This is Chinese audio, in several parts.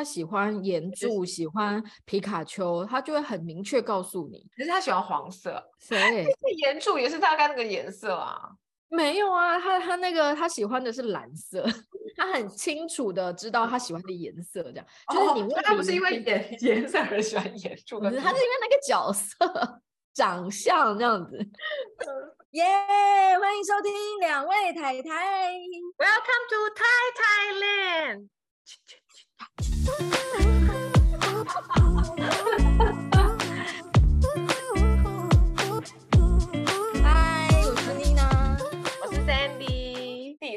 他喜欢岩柱，喜欢皮卡丘，他就会很明确告诉你。可是他喜欢黄色，谁？岩柱也是大概那个颜色啊。没有啊，他他那个他喜欢的是蓝色，他很清楚的知道他喜欢的颜色，这样、哦、就是你问他不是因为颜颜色而喜欢炎柱的，他是因为那个角色长相这样子。耶，yeah, 欢迎收听两位太太，Welcome to Thai Thailand。呜呜呜呜呜呜。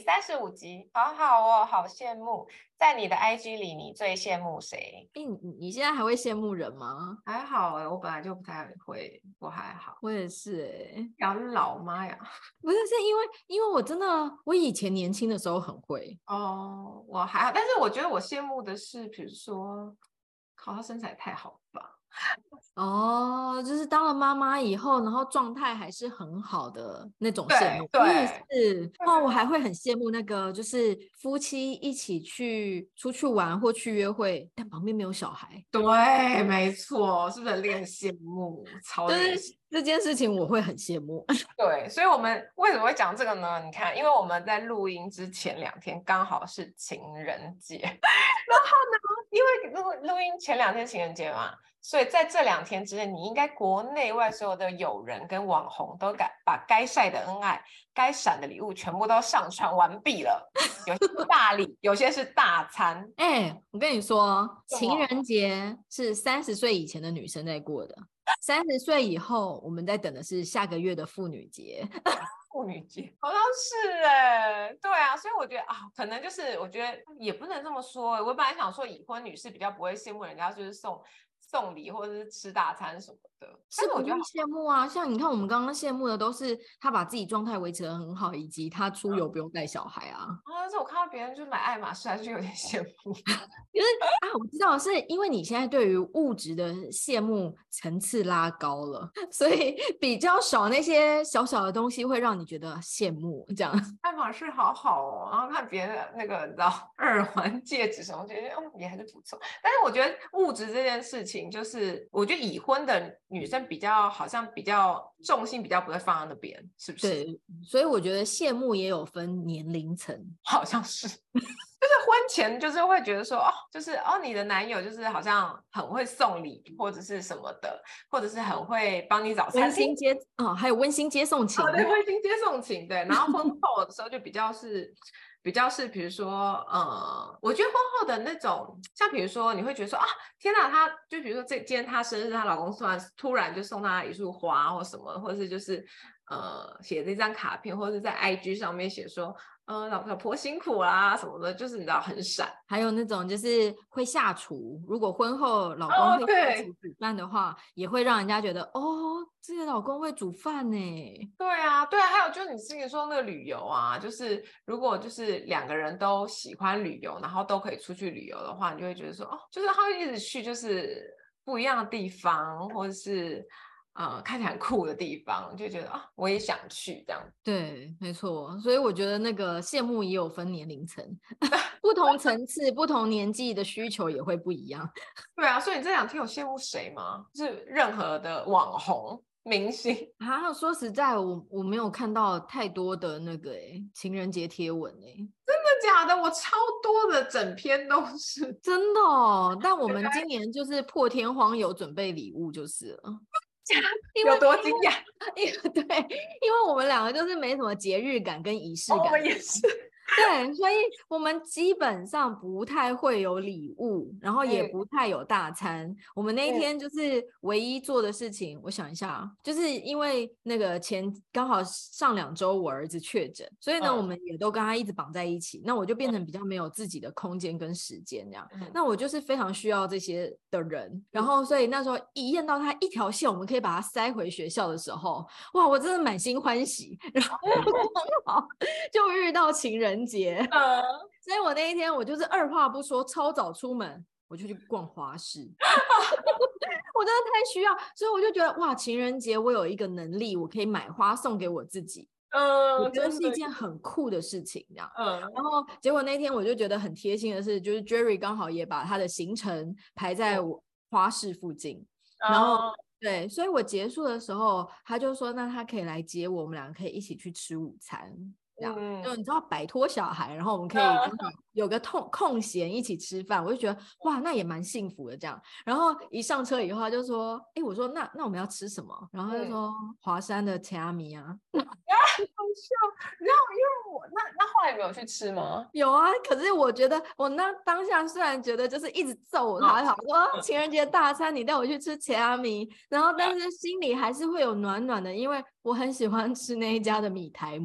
三十五集，好好哦，好羡慕。在你的 IG 里，你最羡慕谁？你你现在还会羡慕人吗？还好哎，我本来就不太会，我还好。我也是哎，养老妈呀？不是，是因为因为我真的，我以前年轻的时候很会哦，我还好。但是我觉得我羡慕的是，比如说，靠，他身材太好吧。哦，就是当了妈妈以后，然后状态还是很好的那种羡慕，对，对是。那，我还会很羡慕那个，就是夫妻一起去出去玩或去约会，但旁边没有小孩。对，没错，是不是很令人羡慕？超羡慕。这件事情我会很羡慕，对，所以我们为什么会讲这个呢？你看，因为我们在录音之前两天刚好是情人节，然后呢，因为录录音前两天情人节嘛，所以在这两天之内，你应该国内外所有的友人跟网红都该把该晒的恩爱、该闪的礼物全部都上传完毕了，有些是大礼，有些是大餐。哎，我跟你说，情人节是三十岁以前的女生在过的。三十岁以后，我们在等的是下个月的妇女节。妇女节好像是哎、对啊，所以我觉得啊，可能就是我觉得也不能这么说。我本来想说，已婚女士比较不会羡慕人家就是送送礼或者是吃大餐什么的，是我觉得羡慕啊。像你看，我们刚刚羡慕的都是他把自己状态维持的很好，以及他出游不用带小孩啊。啊，但是我看到别人就买爱马仕，还是有点羡慕。因为啊，我知道是因为你现在对于物质的羡慕层次拉高了，所以比较少那些小小的东西会让你觉得羡慕。这样，爱马仕好好哦，然后看别人的那个你知道耳环、戒指什么，觉得哦也还是不错。但是我觉得物质这件事情，就是我觉得已婚的女生比较好像比较重心比较不会放在那边，是不是？对，所以我觉得羡慕也有分年龄层，好像是。就是婚前就是会觉得说哦，就是哦，你的男友就是好像很会送礼或者是什么的，或者是很会帮你找餐厅温馨接哦，还有温馨接送情，哦、对，温馨接送情对。然后婚后的时候就比较是比较是，比如说呃，我觉得婚后的那种，像比如说你会觉得说啊，天哪，她就比如说这今天她生日，她老公突然突然就送她一束花或什么，或者是就是呃写这张卡片，或者是在 IG 上面写说。呃，老老婆辛苦啦，什么的，就是你知道很闪。还有那种就是会下厨，如果婚后老公会下厨煮饭的话，哦、也会让人家觉得哦，这个老公会煮饭呢。对啊，对啊，还有就是你之前说那个旅游啊，就是如果就是两个人都喜欢旅游，然后都可以出去旅游的话，你就会觉得说哦，就是他会一直去就是不一样的地方，或者是。呃，看起来很酷的地方，就觉得啊，我也想去这样。对，没错。所以我觉得那个羡慕也有分年龄层 不同层次、不同年纪的需求也会不一样。对啊，所以你这两天有羡慕谁吗？就是任何的网红明星啊？说实在，我我没有看到太多的那个哎情人节贴文哎，真的假的？我超多的，整篇都是真的哦。但我们今年就是破天荒有准备礼物就是了。有多惊讶？因为对，因为我们两个就是没什么节日感跟仪式感。我们也是。对，所以我们基本上不太会有礼物，然后也不太有大餐。嗯、我们那一天就是唯一做的事情，嗯、我想一下，就是因为那个前刚好上两周我儿子确诊，所以呢，嗯、我们也都跟他一直绑在一起。那我就变成比较没有自己的空间跟时间这样。嗯、那我就是非常需要这些的人，然后所以那时候一验到他一条线，我们可以把他塞回学校的时候，哇，我真的满心欢喜。然后 好就遇到情人节，嗯，所以我那一天我就是二话不说，超早出门，我就去逛花市，我真的太需要，所以我就觉得哇，情人节我有一个能力，我可以买花送给我自己，嗯，我觉得是一件很酷的事情，这样。嗯，然后结果那天我就觉得很贴心的是，就是 Jerry 刚好也把他的行程排在我花市附近，嗯、然后、哦、对，所以我结束的时候，他就说那他可以来接我，我们两个可以一起去吃午餐。这样，嗯、就你知道摆脱小孩，然后我们可以 有个空空闲一起吃饭，我就觉得哇，那也蛮幸福的这样。然后一上车以后，他就说：“哎、欸，我说那那我们要吃什么？”然后他就说：“华、嗯、山的铁阿米啊。”啊，好笑。然后因为我那那后来有没有去吃吗？有啊，可是我觉得我那当下虽然觉得就是一直揍他，好、哦、说情人节大餐你带我去吃茄阿米，然后但 是心里还是会有暖暖的，因为我很喜欢吃那一家的米苔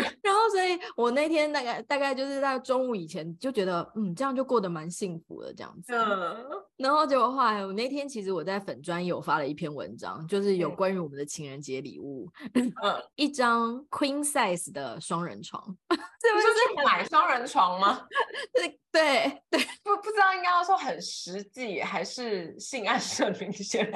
目。然后，所以我那天大概大概就是在中午以前就觉得，嗯，这样就过得蛮幸福的这样子。嗯。然后结果后来，我那天其实我在粉专有发了一篇文章，就是有关于我们的情人节礼物，嗯，一张 queen size 的双人床。这不是买双人床吗？对对对，不不知道应该要说很实际还是性暗示明显。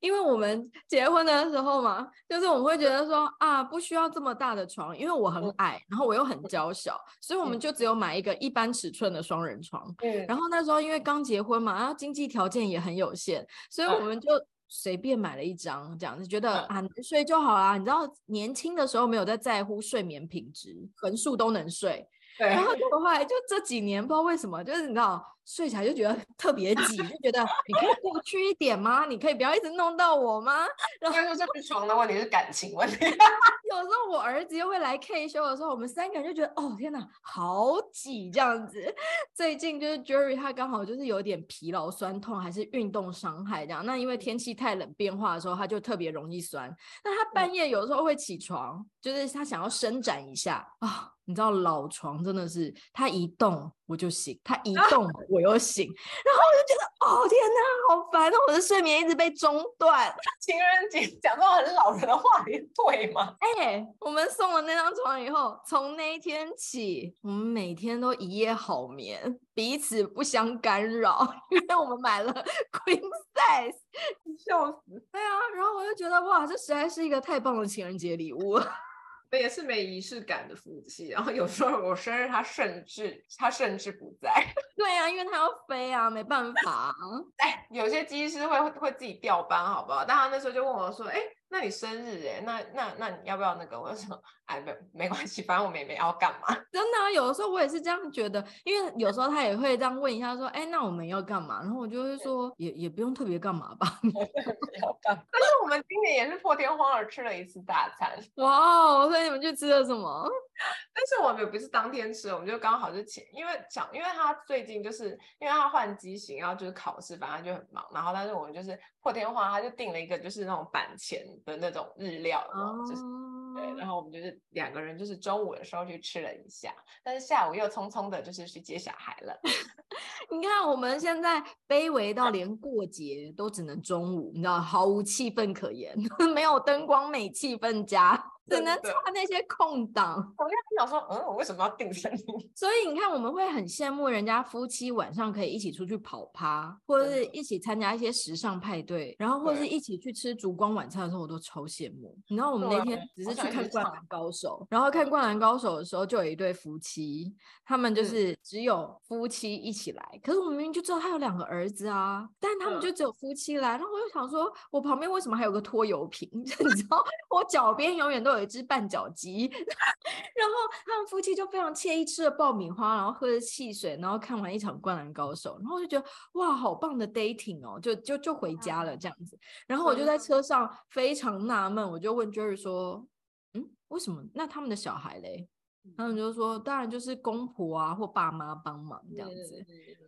因为我们结婚的时候嘛，就是我们会觉得说啊，不需要这么大的床，因为我很矮，然后我又很娇小，所以我们就只有买一个一般尺寸的双人床。嗯，然后那时候因为刚结婚嘛，然后经济条件也很有限，所以我们就随便买了一张，这样子觉得啊能睡就好啦。你知道年轻的时候没有在在乎睡眠品质，横竖都能睡。对，然后就后来就这几年不知道为什么，就是你知道。睡起来就觉得特别挤，就觉得你可以过去一点吗？你可以不要一直弄到我吗？然后说这是床的问题，是感情问题。有时候我儿子又会来 K 修的时候，我们三个人就觉得哦天哪，好挤这样子。最近就是 Jerry 他刚好就是有点疲劳酸痛，还是运动伤害这样。那因为天气太冷变化的时候，他就特别容易酸。那他半夜有时候会起床，就是他想要伸展一下啊、哦。你知道老床真的是，它一动我就醒，它一 动我又醒，然后我就觉得哦天哪，好烦！我的睡眠一直被中断。情人节讲到很老人的话，也对吗？哎、欸，我们送了那张床以后，从那一天起，我们每天都一夜好眠，彼此不相干扰，因为我们买了 queen size，笑死！对啊，然后我就觉得哇，这实在是一个太棒的情人节礼物。也是没仪式感的夫妻，然后有时候我生日，他甚至他甚至不在。对啊，因为他要飞啊，没办法啊。哎，有些机师会会自己调班，好不好？但他那时候就问我说：“哎。”那你生日哎，那那那你要不要那个？我就说，哎，没没关系，反正我们也没要干嘛。真的啊，有的时候我也是这样觉得，因为有时候他也会这样问一下，说，哎，那我们要干嘛？然后我就会说，也也不用特别干嘛吧。要干，但是我们今年也是破天荒而吃了一次大餐。哇哦，所以你们去吃了什么？但是我们也不是当天吃，我们就刚好是前，因为想，因为他最近就是因为他换机型，然后就是考试，反正就很忙。然后但是我们就是破天荒，他就订了一个就是那种板前的那种日料，哦、就是对。然后我们就是两个人，就是中午的时候去吃了一下，但是下午又匆匆的就是去接小孩了。你看我们现在卑微到连过节都只能中午，你知道，毫无气氛可言，没有灯光美，气氛佳。只能抓那些空档。我刚才想说，嗯，我为什么要定生日？所以你看，我们会很羡慕人家夫妻晚上可以一起出去跑趴，或者是一起参加一些时尚派对，然后或者是一起去吃烛光晚餐的时候，我都超羡慕。你知道我们那天只是去看《灌篮高手》，然后看《灌篮高手》的时候，就有一对夫妻，他们就是只有夫妻一起来，可是我们明明就知道他有两个儿子啊，但他们就只有夫妻来。然后我就想说，我旁边为什么还有个拖油瓶？你知道，我脚边永远都有。有一只绊脚鸡，然后他们夫妻就非常惬意吃了爆米花，然后喝着汽水，然后看完一场《灌篮高手》，然后我就觉得哇，好棒的 dating 哦，就就就回家了这样子。然后我就在车上非常纳闷，我就问 Jerry 说：“嗯，为什么？那他们的小孩嘞？”他们就说：“当然就是公婆啊或爸妈帮忙这样子。”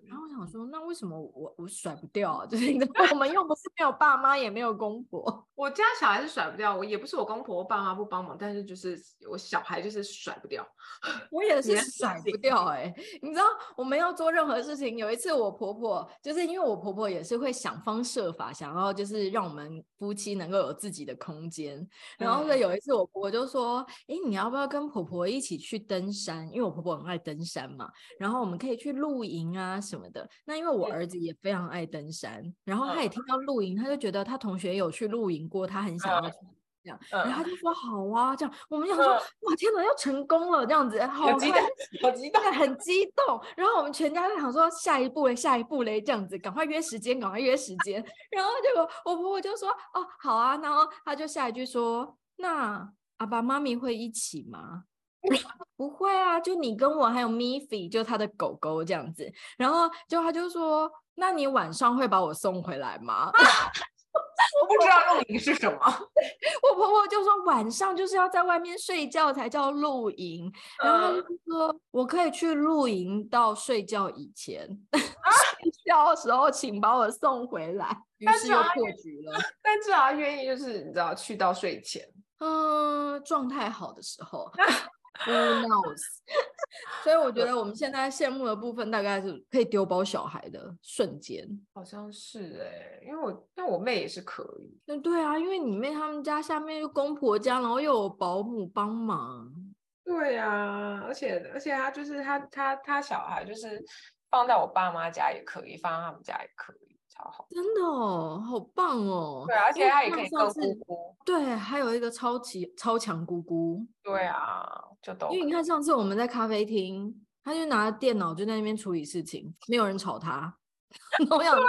然后我想说，那为什么我我甩不掉啊？就是你知道我们又不是没有爸妈，也没有公婆。我家小孩是甩不掉，我也不是我公婆爸妈不帮忙，但是就是我小孩就是甩不掉。我也是甩不掉哎、欸，你知道我们要做任何事情，有一次我婆婆就是因为我婆婆也是会想方设法想要就是让我们夫妻能够有自己的空间。然后有一次我婆婆就说：“哎、欸，你要不要跟婆婆一起去登山？因为我婆婆很爱登山嘛，然后我们可以去露营啊什么。”的，那因为我儿子也非常爱登山，然后他也听到露营，他就觉得他同学有去露营过，他很想要去。这样，然后他就说好啊，这样我们想说哇天哪，要成功了这样子，好激动，好激动，很激动。然后我们全家就想说下一步嘞，下一步嘞，这样子赶快约时间，赶快约时间。然后结果我婆婆就说哦好啊，然后他就下一句说那阿爸妈咪会一起吗？不会啊，就你跟我还有 Miffy，就他的狗狗这样子。然后就他就说，那你晚上会把我送回来吗？我不知道露营是什么。我婆婆就说晚上就是要在外面睡觉才叫露营。然后他就说我可以去露营到睡觉以前，睡觉的时候请把我送回来。于是又破局了。但至少愿意就是你知道去到睡前，嗯，状态好的时候。Who knows？所以我觉得我们现在羡慕的部分，大概是可以丢包小孩的瞬间。好像是哎、欸，因为我但我妹也是可以。那对啊，因为你妹他们家下面有公婆家，然后又有保姆帮忙。对啊，而且而且他就是他他他小孩就是放在我爸妈家也可以，放在他们家也可以。真的哦，好棒哦！对，而且他也可以跟姑姑。对，还有一个超级超强姑姑。对啊，就懂。因为你看上次我们在咖啡厅，他就拿着电脑就在那边处理事情，没有人吵他。我想说，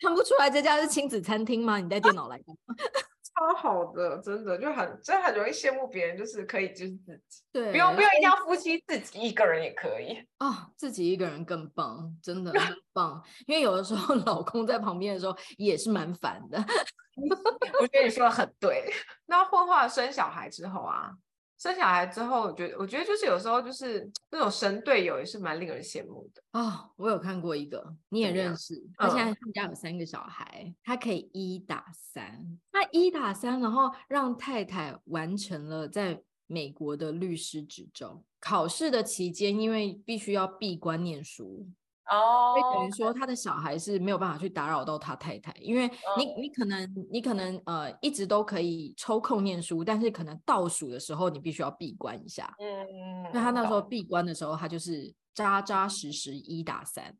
看不出来这家是亲子餐厅吗？你带电脑来干嘛？超好的，真的就很，真的很容易羡慕别人，就是可以就是自己，对，不用不用一定要夫妻，自己一个人也可以啊、哦，自己一个人更棒，真的很棒。因为有的时候 老公在旁边的时候也是蛮烦的。我觉得你说的很对。那婚后生小孩之后啊。生小孩之后，我觉得，我觉得就是有时候就是 那种神队友也是蛮令人羡慕的啊、哦。我有看过一个，你也认识，他现在他们家有三个小孩，他可以一打三，他一打三，然后让太太完成了在美国的律师执照。考试的期间，因为必须要闭关念书。哦，所以等于说他的小孩是没有办法去打扰到他太太，因为你。你可能你可能呃一直都可以抽空念书，但是可能倒数的时候你必须要闭关一下。嗯，那他那时候闭关的时候，他就是扎扎实实一打三，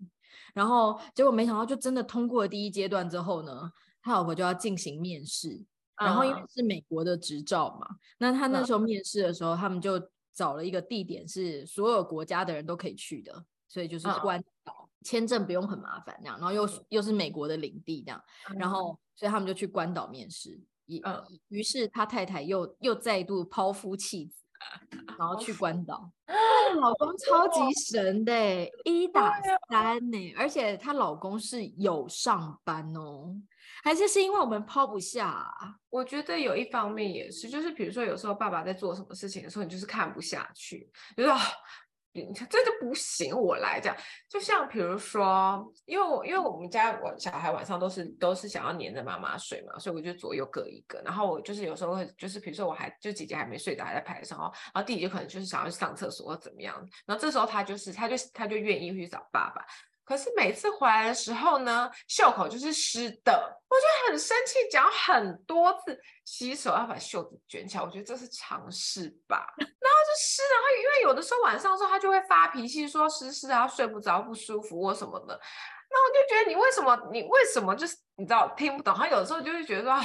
然后结果没想到就真的通过了第一阶段之后呢，他老婆就要进行面试，然后因为是美国的执照嘛，那他那时候面试的时候，他们就找了一个地点是所有国家的人都可以去的。所以就是关岛，签证不用很麻烦这样，然后又又是美国的领地这样，然后所以他们就去关岛面试，于于是他太太又又再度抛夫弃子，然后去 关岛，她老公超级神的，一打三呢，而且她老公是有上班哦，还是是因为我们抛不下啊？我觉得有一方面也是，就是比如说有时候爸爸在做什么事情的时候，你就是看不下去，就是。这就不行，我来讲。就像比如说，因为我因为我们家我小孩晚上都是都是想要黏着妈妈睡嘛，所以我就左右各一个。然后我就是有时候会就是比如说我还就姐姐还没睡的还在排上，然后弟弟就可能就是想要去上厕所或怎么样。然后这时候他就是他就他就愿意去找爸爸。可是每次回来的时候呢，袖口就是湿的，我就很生气，讲很多次洗手要把袖子卷起来，我觉得这是常识吧。然后就湿，然后因为有的时候晚上的时候他就会发脾气，说湿湿啊，睡不着，不舒服或什么的。那我就觉得你为什么，你为什么就是你知道听不懂？他有的时候就会觉得说，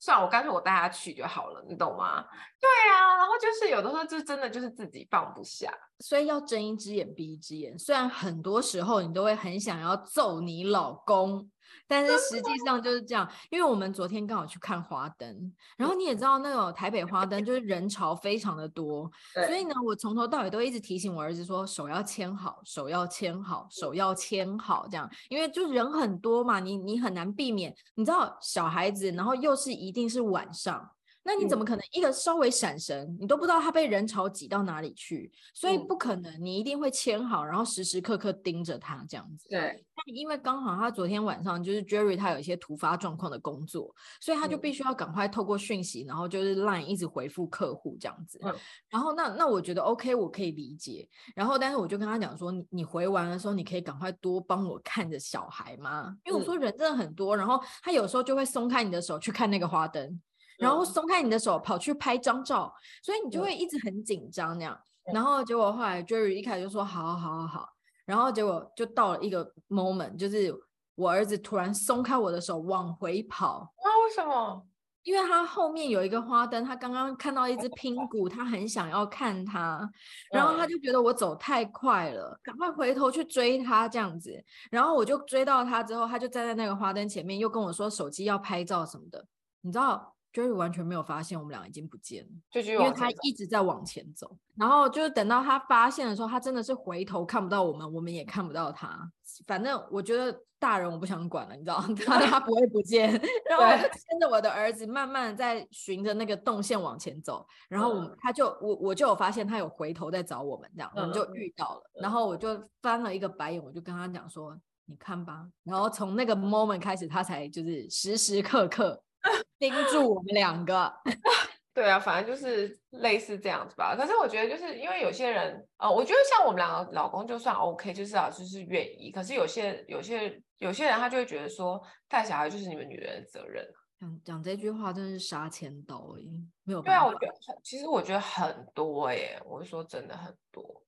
算了，我干脆我带他去就好了，你懂吗？对啊，然后就是有的时候就真的就是自己放不下。所以要睁一只眼闭一只眼，虽然很多时候你都会很想要揍你老公，但是实际上就是这样。因为我们昨天刚好去看花灯，然后你也知道那种台北花灯就是人潮非常的多，所以呢，我从头到尾都一直提醒我儿子说手要牵好，手要牵好，手要牵好这样，因为就人很多嘛，你你很难避免，你知道小孩子，然后又是一定是晚上。那你怎么可能一个稍微闪神，你都不知道他被人潮挤到哪里去？所以不可能，你一定会牵好，然后时时刻刻盯着他这样子。对。但因为刚好他昨天晚上就是 Jerry 他有一些突发状况的工作，所以他就必须要赶快透过讯息，然后就是 Line 一直回复客户这样子。然后那那我觉得 OK，我可以理解。然后但是我就跟他讲说，你你回完的时候，你可以赶快多帮我看着小孩吗？因为我说人真的很多，然后他有时候就会松开你的手去看那个花灯。然后松开你的手，跑去拍张照，所以你就会一直很紧张那样。然后结果后来 Jerry 一开始就说好好好好，然后结果就到了一个 moment，就是我儿子突然松开我的手往回跑。那为什么？因为他后面有一个花灯，他刚刚看到一只拼骨，他很想要看它，然后他就觉得我走太快了，赶快回头去追他这样子，然后我就追到他之后，他就站在那个花灯前面，又跟我说手机要拍照什么的，你知道。Jerry 完全没有发现我们俩已经不见了，就因为他一直在往前走，然后就是等到他发现的时候，他真的是回头看不到我们，我们也看不到他。反正我觉得大人我不想管了，你知道，他他不会不见。然后我就牵着我的儿子慢慢在循着那个动线往前走，然后我他就我我就有发现他有回头在找我们，这样我们就遇到了。然后我就翻了一个白眼，我就跟他讲说：“你看吧。”然后从那个 moment 开始，他才就是时时刻刻。盯住我们两个，对啊，反正就是类似这样子吧。可是我觉得，就是因为有些人，呃，我觉得像我们两个老公就算 OK，就是啊，就是愿意。可是有些、有些、有些人，他就会觉得说，带小孩就是你们女人的责任。讲讲这句话真的是杀千刀哎，没有办法。对啊，我觉得其实我觉得很多哎，我是说真的很多。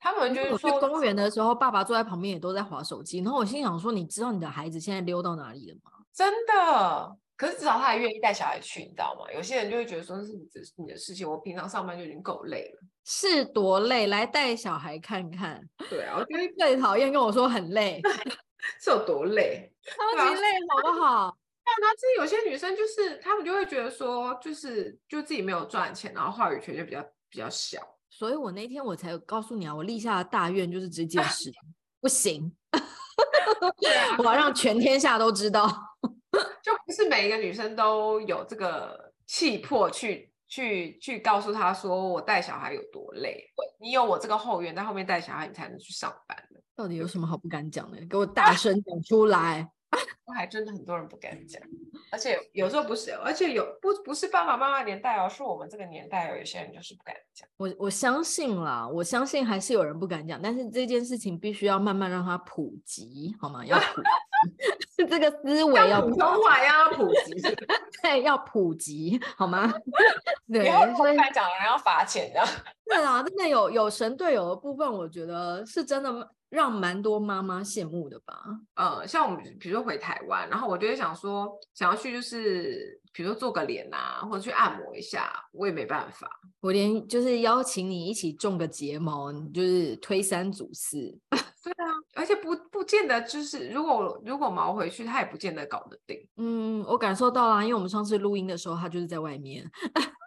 他们就是说，去公园的时候，爸爸坐在旁边也都在划手机。然后我心想说，你知道你的孩子现在溜到哪里了吗？真的。可是至少他还愿意带小孩去，你知道吗？有些人就会觉得说，是你的你的事情，我平常上班就已经够累了，是多累，来带小孩看看。对啊，我觉得最讨厌跟我说很累，是有多累，超级累，好不好？那其实有些女生就是，她们就会觉得说，就是就自己没有赚钱，然后话语权就比较比较小。所以我那天我才告诉你啊，我立下的大愿就是这件事，不行，我要让全天下都知道。就不是每一个女生都有这个气魄去去去告诉她说，我带小孩有多累。你有我这个后援在后面带小孩，你才能去上班。到底有什么好不敢讲的？给我 大声讲出来！还真的很多人不敢讲，而且有时候不是，而且有不不是爸爸妈妈年代哦，是我们这个年代有一些人就是不敢讲。我我相信啦，我相信还是有人不敢讲，但是这件事情必须要慢慢让它普及，好吗？要普及，这个思维要普通话，要普及，对，要普及，好吗？对，所以讲人要罚钱的。对啊，真的有有神队友的部分，我觉得是真的。让蛮多妈妈羡慕的吧？呃，像我们比如说回台湾，然后我就会想说，想要去就是比如说做个脸啊，或者去按摩一下，我也没办法。我连就是邀请你一起种个睫毛，你就是推三阻四。对啊，而且不不见得就是如果如果毛回去，他也不见得搞得定。嗯，我感受到了，因为我们上次录音的时候，他就是在外面。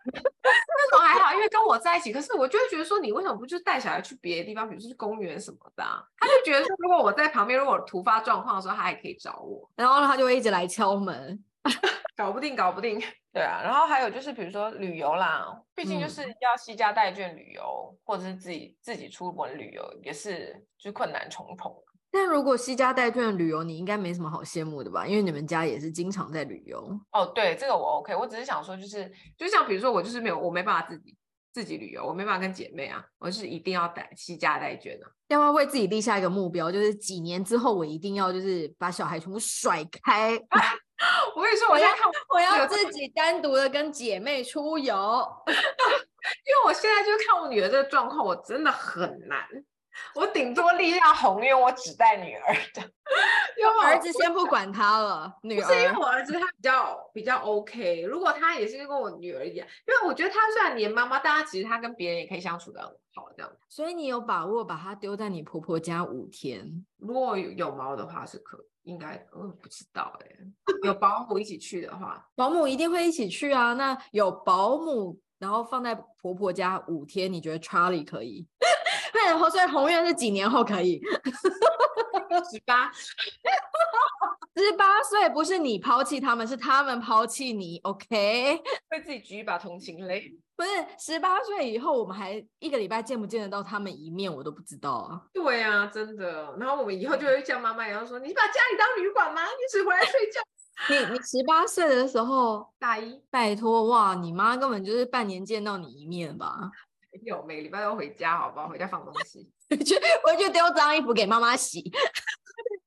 那种还好，因为跟我在一起。可是我就会觉得说，你为什么不就带小孩去别的地方，比如说去公园什么的啊？他就觉得说，如果我在旁边，如果突发状况的时候，他还可以找我。然后他就会一直来敲门，搞不定，搞不定。对啊，然后还有就是，比如说旅游啦，毕竟就是要惜家带眷旅游，嗯、或者是自己自己出门旅游，也是就是困难重重。但如果惜家带眷旅游，你应该没什么好羡慕的吧？因为你们家也是经常在旅游。哦，对，这个我 OK。我只是想说，就是就像比如说，我就是没有，我没办法自己自己旅游，我没办法跟姐妹啊，我是一定要带惜家带眷的。要不要为自己立下一个目标，就是几年之后我一定要就是把小孩全部甩开。啊、我跟你说，我现在看我要自己单独的跟姐妹出游，因为我现在就看我女儿这个状况，我真的很难。我顶多立下宏愿，我只带女儿的。因为我儿子先不管他了，女儿。不是因为我儿子他比较比较 OK。如果他也是跟我女儿一样，因为我觉得他虽然黏妈妈，但他其实他跟别人也可以相处的很好，这样。所以你有把握把他丢在你婆婆家五天？如果有有猫的话是可应该，我不知道哎、欸。有保姆一起去的话，保姆一定会一起去啊。那有保姆，然后放在婆婆家五天，你觉得 Charlie 可以？对，然后所以红月是几年后可以？十八，十八岁不是你抛弃他们，是他们抛弃你。OK，会自己举一把同情泪。不是十八岁以后，我们还一个礼拜见不见得到他们一面，我都不知道啊。对啊，真的。然后我们以后就会像妈妈，一样说：“你把家里当旅馆吗？你只回来睡觉。”你你十八岁的时候，大一，拜托哇，你妈根本就是半年见到你一面吧。没有每个礼拜都回家，好不好？回家放东西，回去回去丢脏衣服给妈妈洗。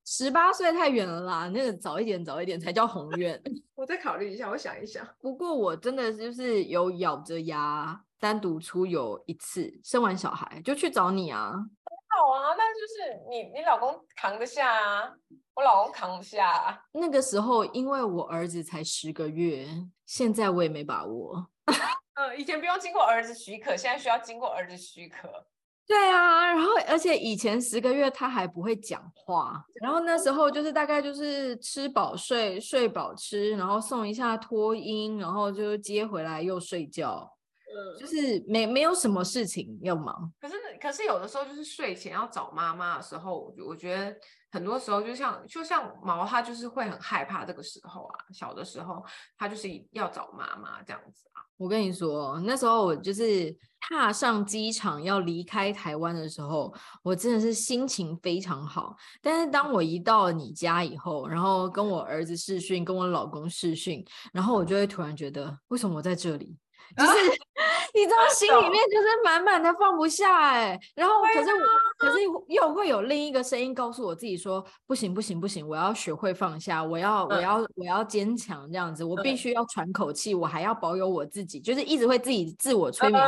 十八岁太远了啦，那个早一点早一点才叫宏愿。我再考虑一下，我想一想。不过我真的就是有咬着牙单独出游一次，生完小孩就去找你啊。很好啊，那就是你你老公扛得下啊。我老公扛不下啊。那个时候，因为我儿子才十个月，现在我也没把握。嗯，以前不用经过儿子许可，现在需要经过儿子许可。对啊，然后而且以前十个月他还不会讲话，然后那时候就是大概就是吃饱睡，睡饱吃，然后送一下托婴，然后就接回来又睡觉。嗯，就是没没有什么事情要忙。可是可是有的时候就是睡前要找妈妈的时候，我觉得很多时候就像就像毛，他就是会很害怕这个时候啊。小的时候他就是要找妈妈这样子啊。我跟你说，那时候我就是踏上机场要离开台湾的时候，我真的是心情非常好。但是当我一到你家以后，然后跟我儿子视讯，跟我老公视讯，然后我就会突然觉得，为什么我在这里？就是 你知道，心里面就是满满的放不下哎、欸，然后可是我，可是又会有另一个声音告诉我自己说，不行不行不行，我要学会放下，我要我要我要坚强这样子，我必须要喘口气，我还要保有我自己，就是一直会自己自我催眠。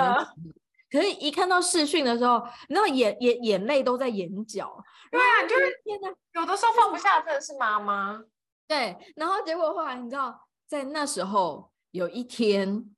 可是，一看到视讯的时候，你知道眼眼眼泪都在眼角。对啊，就是天哪有的时候放不下，真的是妈妈。对，然后结果后来你知道，在那时候有一天。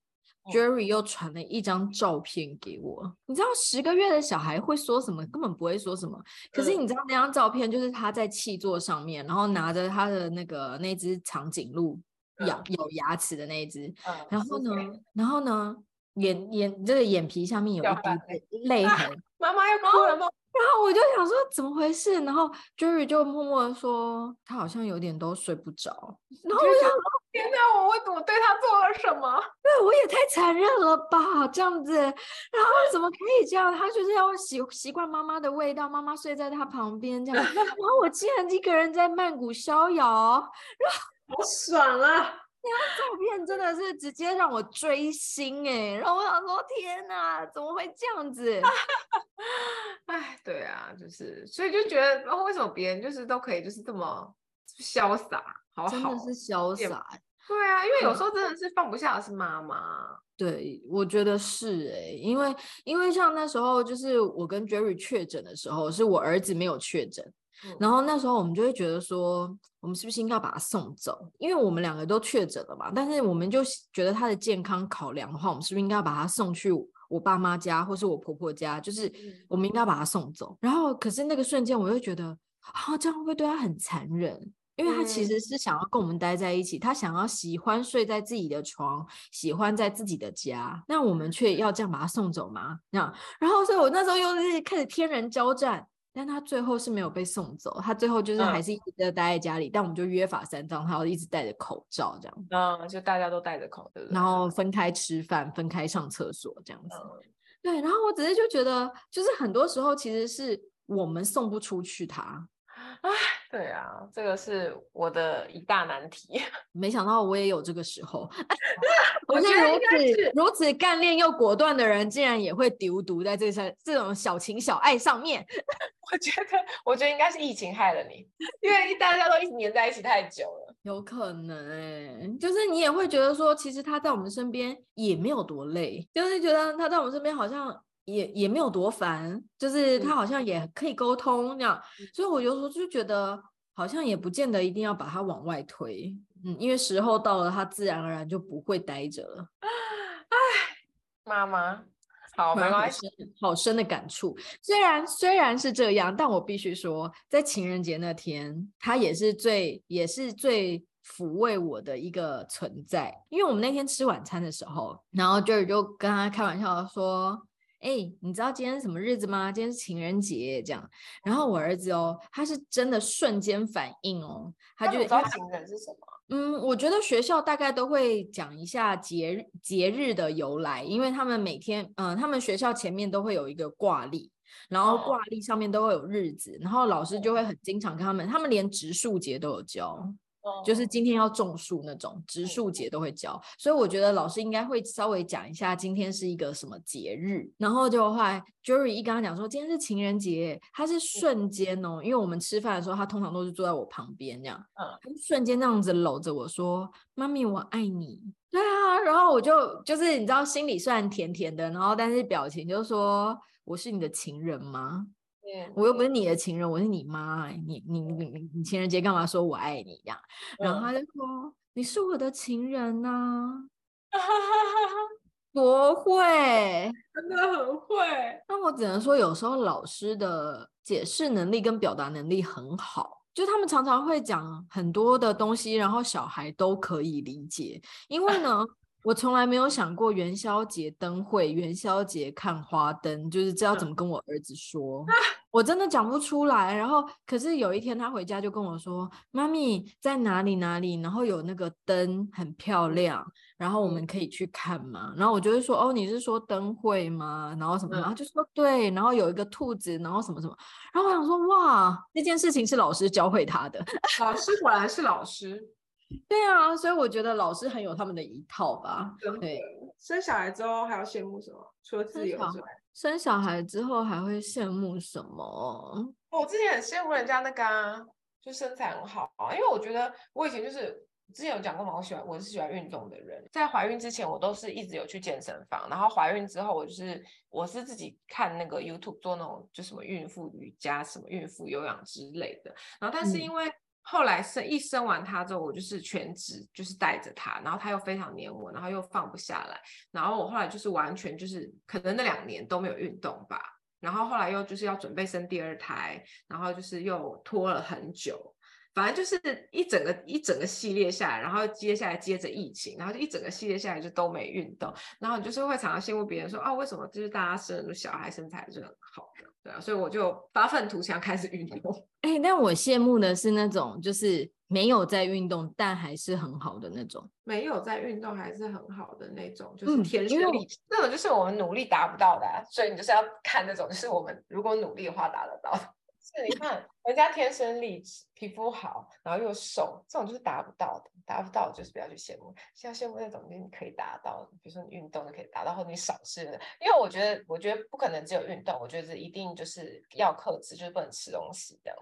Jerry 又传了一张照片给我，你知道十个月的小孩会说什么？根本不会说什么。可是你知道那张照片就是他在气座上面，然后拿着他的那个那只长颈鹿咬有牙齿的那一只，然后呢，然后呢，眼眼这个眼皮下面有一滴泪痕。妈妈要哭了吗？然后我就想说怎么回事，然后 Jerry 就默默的说他好像有点都睡不着。然后我就想说天哪，我为什么对他做了什么？对，我也太残忍了吧，这样子。然后怎么可以这样？他就是要习习惯妈妈的味道，妈妈睡在他旁边这样。然后我竟然一个人在曼谷逍遥，然后好爽啊！那张照片真的是直接让我追星哎，然后我想说天哪，怎么会这样子？哎，对啊，就是所以就觉得，然后为什么别人就是都可以就是这么潇洒，好好，真的是潇洒。对啊，因为有时候真的是放不下的是妈妈。对，我觉得是哎，因为因为像那时候就是我跟 Jerry 确诊的时候，是我儿子没有确诊。然后那时候我们就会觉得说，我们是不是应该把他送走？因为我们两个都确诊了嘛。但是我们就觉得他的健康考量的话，我们是不是应该把他送去我爸妈家，或是我婆婆家？就是我们应该把他送走。然后可是那个瞬间，我又觉得啊，这样会不会对他很残忍？因为他其实是想要跟我们待在一起，他想要喜欢睡在自己的床，喜欢在自己的家。那我们却要这样把他送走吗？那然后所以我那时候又是开始天人交战。但他最后是没有被送走，他最后就是还是一直待在家里。嗯、但我们就约法三章，他要一直戴着口罩这样。嗯，就大家都戴着口罩，然后分开吃饭，分开上厕所这样子。嗯、对，然后我只是就觉得，就是很多时候其实是我们送不出去他。哎，对啊，这个是我的一大难题。没想到我也有这个时候。我觉得如此如此干练又果断的人，竟然也会丢毒在这些这种小情小爱上面。我觉得，我觉得应该是疫情害了你，因为大家都一直黏在一起太久了。有可能哎，就是你也会觉得说，其实他在我们身边也没有多累，就是觉得他在我们身边好像。也也没有多烦，就是他好像也可以沟通那样，嗯、所以我有时候就觉得好像也不见得一定要把他往外推，嗯，因为时候到了，他自然而然就不会待着了。哎，妈妈，好，没关系，好深的感触。虽然虽然是这样，但我必须说，在情人节那天，他也是最也是最抚慰我的一个存在。因为我们那天吃晚餐的时候，然后 Jerry 就跟他开玩笑说。哎、欸，你知道今天是什么日子吗？今天是情人节，这样。然后我儿子哦，他是真的瞬间反应哦，他就知道情人是什么。嗯，我觉得学校大概都会讲一下节日节日的由来，因为他们每天，嗯、呃，他们学校前面都会有一个挂历，然后挂历上面都会有日子，然后老师就会很经常跟他们，他们连植树节都有教。就是今天要种树那种植树节都会教，所以我觉得老师应该会稍微讲一下今天是一个什么节日。然后就后来 Jerry 一跟他讲说今天是情人节，他是瞬间哦，因为我们吃饭的时候他通常都是坐在我旁边这样，嗯，瞬间那样子搂着我说：“妈咪，我爱你。”对啊，然后我就就是你知道心里虽然甜甜的，然后但是表情就说：“我是你的情人吗？”我又不是你的情人，我是你妈、欸，你你你你情人节干嘛说我爱你呀？然后他就说你是我的情人呐、啊，多会，真的很会。那我只能说，有时候老师的解释能力跟表达能力很好，就他们常常会讲很多的东西，然后小孩都可以理解，因为呢。我从来没有想过元宵节灯会、元宵节看花灯，就是知道怎么跟我儿子说，我真的讲不出来。然后，可是有一天他回家就跟我说：“妈咪在哪里哪里？然后有那个灯很漂亮，然后我们可以去看嘛？”然后我就会说：“哦，你是说灯会吗？然后什么？”然后就说：“对。”然后有一个兔子，然后什么什么。然后我想说：“哇，那件事情是老师教会他的。”老师果然是老师。对啊，所以我觉得老师很有他们的一套吧。对，生小孩之后还要羡慕什么？除了自由之外，生小孩之后还会羡慕什么？我之前很羡慕人家那个啊，就身材很好啊，因为我觉得我以前就是之前有讲过嘛，我喜欢我是喜欢运动的人，在怀孕之前我都是一直有去健身房，然后怀孕之后我就是我是自己看那个 YouTube 做那种就什么孕妇瑜伽、什么孕妇有氧之类的，然后但是因为、嗯。后来生一生完他之后，我就是全职就是带着他，然后他又非常黏我，然后又放不下来，然后我后来就是完全就是可能那两年都没有运动吧，然后后来又就是要准备生第二胎，然后就是又拖了很久。反正就是一整个一整个系列下来，然后接下来接着疫情，然后就一整个系列下来就都没运动，然后你就是会常常羡慕别人说啊，为什么就是大家生了小孩身材是很好的，对啊，所以我就发愤图强开始运动。哎、欸，但我羡慕的是那种就是没有在运动但还是很好的那种，没有在运动还是很好的那种，就是天生丽质，那种就是我们努力达不到的、啊，所以你就是要看那种，就是我们如果努力的话达得到的。是，你看人家天生丽质，皮肤好，然后又瘦，这种就是达不到的，达不到就是不要去羡慕。像羡慕那种，你可以达到，比如说你运动就可以达到，或者你少吃的，因为我觉得，我觉得不可能只有运动，我觉得一定就是要克制，就是不能吃东西这样。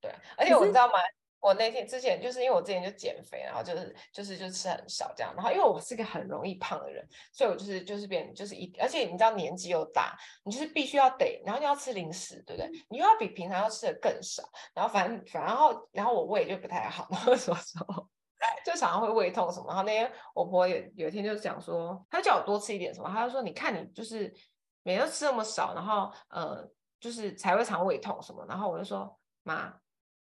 对，而且我知道吗？我那天之前就是因为我之前就减肥，然后就是就是就吃很少这样，然后因为我是个很容易胖的人，所以我就是就是变就是一，而且你知道年纪又大，你就是必须要得，然后又要吃零食，对不对？你又要比平常要吃的更少，然后反正反正后然后我胃就不太好，然后什么时候就常常会胃痛什么，然后那天我婆有有一天就讲说，她叫我多吃一点什么，她就说你看你就是每天吃那么少，然后呃就是才会常胃痛什么，然后我就说妈。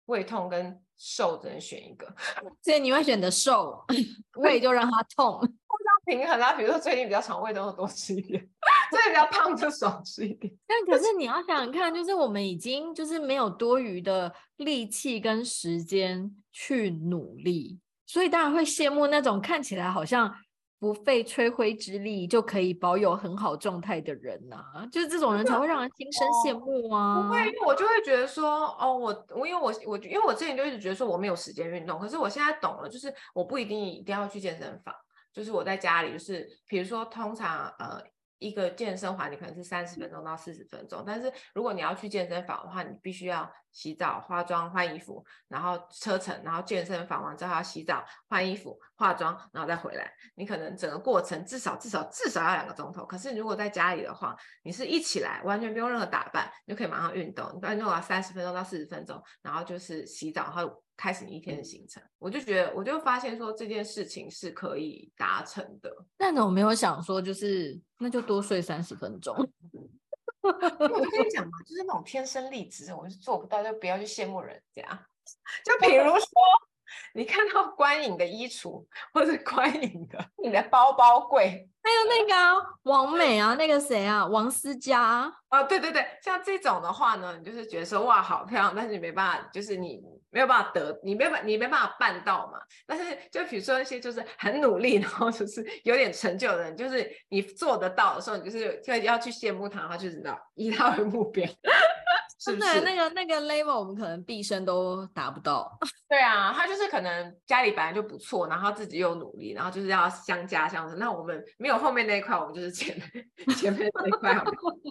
胃痛跟瘦只能选一个，所以你会选择瘦，胃就让它痛，互相平衡啊。比如说最近比较肠胃都多吃一点，最近比较胖就少吃一点。但可是你要想想看，就是我们已经就是没有多余的力气跟时间去努力，所以当然会羡慕那种看起来好像。不费吹灰之力就可以保有很好状态的人呐、啊，就是这种人才会让人心生羡慕啊！不会，因为我就会觉得说，哦，我我因为我我因为我之前就一直觉得说我没有时间运动，可是我现在懂了，就是我不一定一定要去健身房，就是我在家里，就是比如说通常呃。一个健身环你可能是三十分钟到四十分钟，但是如果你要去健身房的话，你必须要洗澡、化妆、换衣服，然后车程，然后健身房完之后要洗澡、换衣服、化妆，然后再回来。你可能整个过程至少至少至少要两个钟头。可是如果在家里的话，你是一起来，完全不用任何打扮，你就可以马上运动。你反正要三十分钟到四十分钟，然后就是洗澡，然后。开始你一天的行程，我就觉得，我就发现说这件事情是可以达成的。但是我没有想说，就是那就多睡三十分钟。我跟你讲嘛，就是那种天生丽质，我是做不到，就不要去羡慕人家。就比如说，你看到观影的衣橱，或是观影的你的包包柜，还有那个、啊、王美啊，那个谁啊，王思佳啊，对对对，像这种的话呢，你就是觉得说哇好漂亮，但是你没办法，就是你。没有办法得，你没办法，你没办法办到嘛。但是就比如说一些就是很努力，然后就是有点成就的人，就是你做得到的时候，你就是就要去羡慕他，他就知道以他为目标。是不是？那个那个 level 我们可能毕生都达不到。对啊，他就是可能家里本来就不错，然后自己又努力，然后就是要相加相乘。那我们没有后面那一块，我们就是前 前面那一块。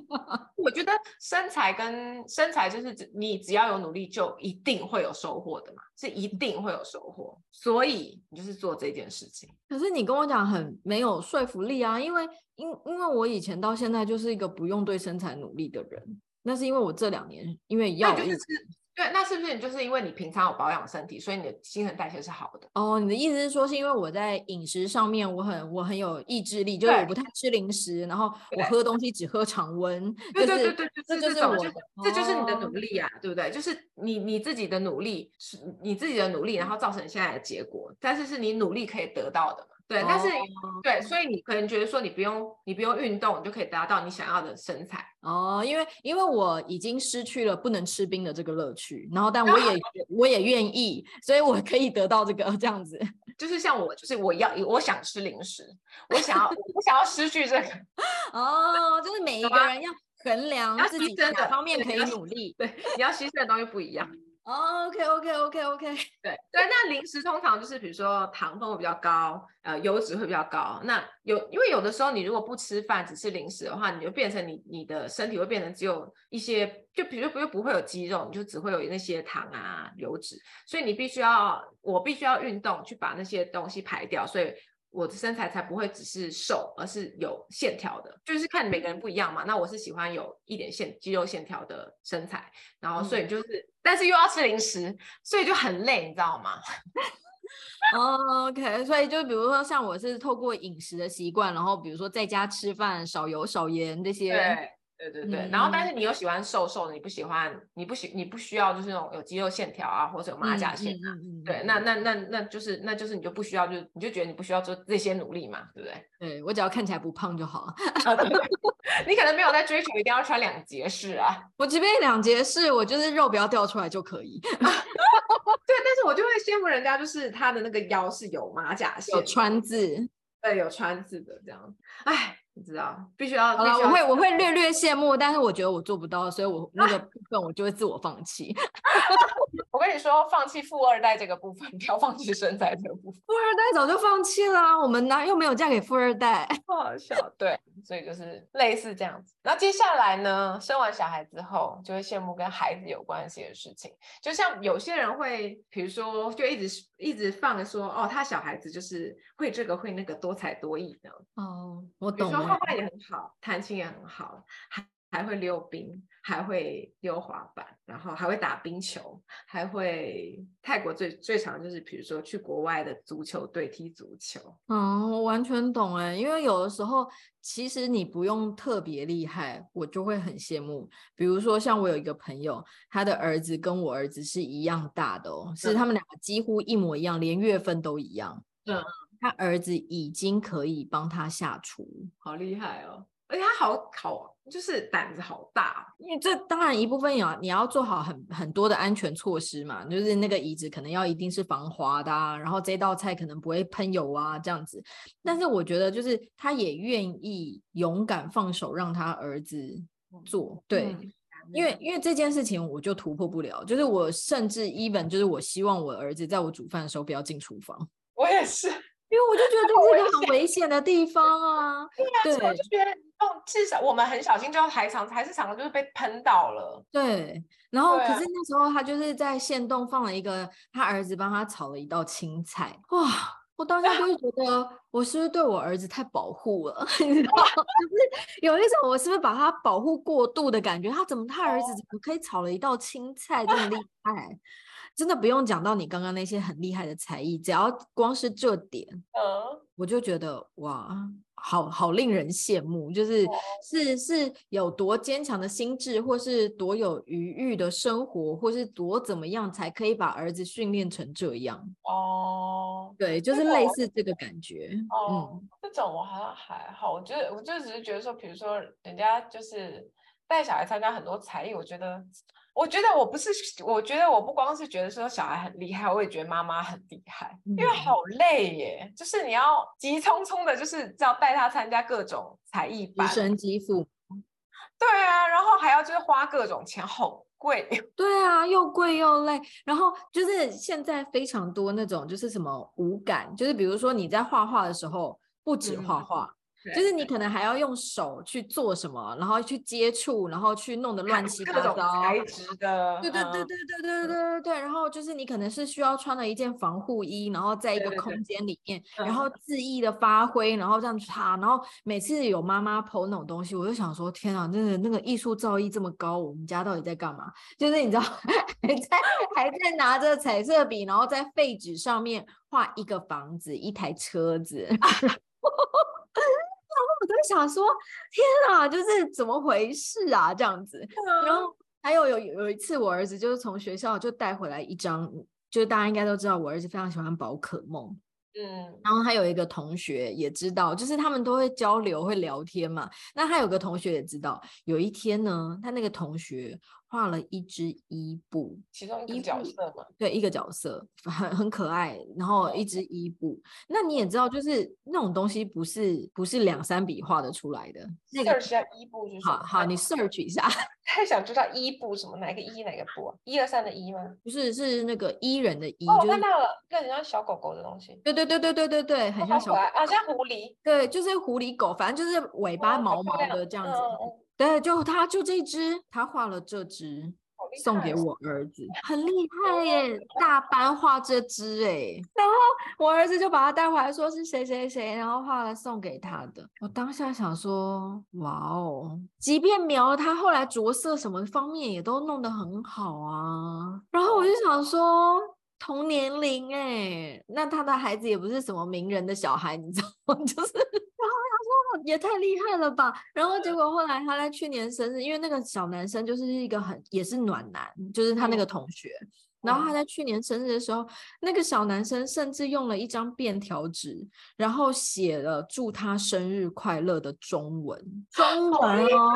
我觉得身材跟身材就是你只要有努力，就一定会有收获的嘛，是一定会有收获。所以你就是做这件事情。可是你跟我讲很没有说服力啊，因为因因为我以前到现在就是一个不用对身材努力的人。那是因为我这两年因为药物。对，那是不是你就是因为你平常有保养身体，所以你的新陈代谢是好的？哦，你的意思是说，是因为我在饮食上面我很我很有意志力，就是我不太吃零食，然后我喝东西只喝常温。对对对对，这就是我，就这就是你的努力啊，对不对？就是你你自己的努力是你自己的努力，然后造成现在的结果，但是是你努力可以得到的嘛。对，但是、oh. 对，所以你可能觉得说你不用你不用运动，你就可以达到你想要的身材哦。Oh, 因为因为我已经失去了不能吃冰的这个乐趣，然后但我也 我也愿意，所以我可以得到这个这样子。就是像我，就是我要我想吃零食，我想要我想要失去这个。哦，oh, 就是每一个人要衡量自己哪方面可以努力，对，你要牺牲的东西不一样。Oh, OK OK OK OK，对对，那零食通常就是比如说糖分会比较高，呃，油脂会比较高。那有因为有的时候你如果不吃饭只吃零食的话，你就变成你你的身体会变成只有一些，就比如不不会有肌肉，你就只会有那些糖啊油脂，所以你必须要我必须要运动去把那些东西排掉，所以。我的身材才不会只是瘦，而是有线条的，就是看每个人不一样嘛。那我是喜欢有一点线肌肉线条的身材，然后所以就是，嗯、但是又要吃零食，所以就很累，你知道吗？哦、oh,，OK，所以就比如说像我是透过饮食的习惯，然后比如说在家吃饭少油少盐这些。对对对然后但是你又喜欢瘦瘦的，你不喜欢，你不喜，你不需要就是那种有肌肉线条啊，或者有马甲线啊，嗯嗯嗯、对，那那那那就是那就是你就不需要，就你就觉得你不需要做这些努力嘛，对不对？对，我只要看起来不胖就好了。你可能没有在追求一定要穿两节式啊，我即便两节式，我就是肉不要掉出来就可以。对，但是我就会羡慕人家，就是他的那个腰是有马甲线，有川字，对，有川字的这样，哎。你知道，必须要。好了，我会我会略略羡慕，但是我觉得我做不到，所以我那个部分我就会自我放弃。我跟你说，放弃富二代这个部分，不要放弃身材这个部分。富二代早就放弃了，我们呢又没有嫁给富二代？好笑，对，所以就是类似这样子。然后接下来呢，生完小孩之后，就会羡慕跟孩子有关系的事情。就像有些人会，比如说，就一直一直放着说，哦，他小孩子就是会这个会那个，多才多艺的。哦，我懂了。画画也很好，弹琴也很好，还还会溜冰，还会溜滑板，然后还会打冰球，还会泰国最最常就是比如说去国外的足球队踢足球。嗯，我完全懂哎，因为有的时候其实你不用特别厉害，我就会很羡慕。比如说像我有一个朋友，他的儿子跟我儿子是一样大的哦，是他们两个几乎一模一样，连月份都一样。嗯。他儿子已经可以帮他下厨，好厉害哦！而且他好好，就是胆子好大。因为这当然一部分有你要做好很很多的安全措施嘛，就是那个椅子可能要一定是防滑的啊，然后这道菜可能不会喷油啊这样子。但是我觉得就是他也愿意勇敢放手让他儿子做，对，嗯、因为因为这件事情我就突破不了，就是我甚至 even 就是我希望我儿子在我煮饭的时候不要进厨房。我也是。因为我就觉得这是一个很危险的地方啊！对啊，我就觉得哦，至少我们很小心，就还常还是常常就是被喷到了。对，然后可是那时候他就是在县洞放了一个他儿子帮他炒了一道青菜，哇！我当时就会觉得我是不是对我儿子太保护了？你知道？就是有一种我是不是把他保护过度的感觉？他怎么他儿子怎么可以炒了一道青菜这么厉害？真的不用讲到你刚刚那些很厉害的才艺，只要光是这点，嗯，我就觉得哇，好好令人羡慕，就是是是有多坚强的心智，或是多有余裕的生活，或是多怎么样才可以把儿子训练成这样哦。对，就是类似这个感觉。哦，嗯，这种我好像还好，我觉得我就只是觉得说，比如说人家就是带小孩参加很多才艺，我觉得。我觉得我不是，我觉得我不光是觉得说小孩很厉害，我也觉得妈妈很厉害，因为好累耶，就是你要急匆匆的，就是要带他参加各种才艺班，身肌妇，对啊，然后还要就是花各种钱，好贵，对啊，又贵又累，然后就是现在非常多那种就是什么五感，就是比如说你在画画的时候不止画画。嗯就是你可能还要用手去做什么，然后去接触，然后去弄得乱七八糟，材质的，对对对对对对对对对。然后就是你可能是需要穿了一件防护衣，然后在一个空间里面，然后恣意的发挥，然后这样擦。然后每次有妈妈 po 那种东西，我就想说，天啊，真的那个艺术造诣这么高，我们家到底在干嘛？就是你知道，还在还在拿着彩色笔，然后在废纸上面画一个房子，一台车子。然后我想说，天啊，就是怎么回事啊？这样子。然后还有有有一次，我儿子就是从学校就带回来一张，就是大家应该都知道，我儿子非常喜欢宝可梦。嗯，然后他有一个同学也知道，就是他们都会交流、会聊天嘛。那他有个同学也知道，有一天呢，他那个同学。画了一只伊布，其中一个角色嘛，对，一个角色很很可爱，然后一只伊布。那你也知道，就是那种东西不是不是两三笔画得出来的。那个一下伊布就是好好，你 search 一下。太想知道伊布什么？哪个伊哪个布啊？一二三的伊吗？不是，是那个伊人的伊。哦，我看到了，很像小狗狗的东西。对对对对对对对，很像小狗。啊，像狐狸。对，就是狐狸狗，反正就是尾巴毛毛的这样子。对，就他就这只，他画了这只。送给我儿子，很厉 害耶！大班画这只哎，然后我儿子就把他带回来，说是谁谁谁，然后画了送给他的。我当下想说，哇哦，即便描了他后来着色什么方面也都弄得很好啊。然后我就想说，同年龄哎，那他的孩子也不是什么名人的小孩，你知道吗？就是。也太厉害了吧！然后结果后来他在去年生日，因为那个小男生就是一个很也是暖男，就是他那个同学。然后他在去年生日的时候，那个小男生甚至用了一张便条纸，然后写了祝他生日快乐的中文。中文哦，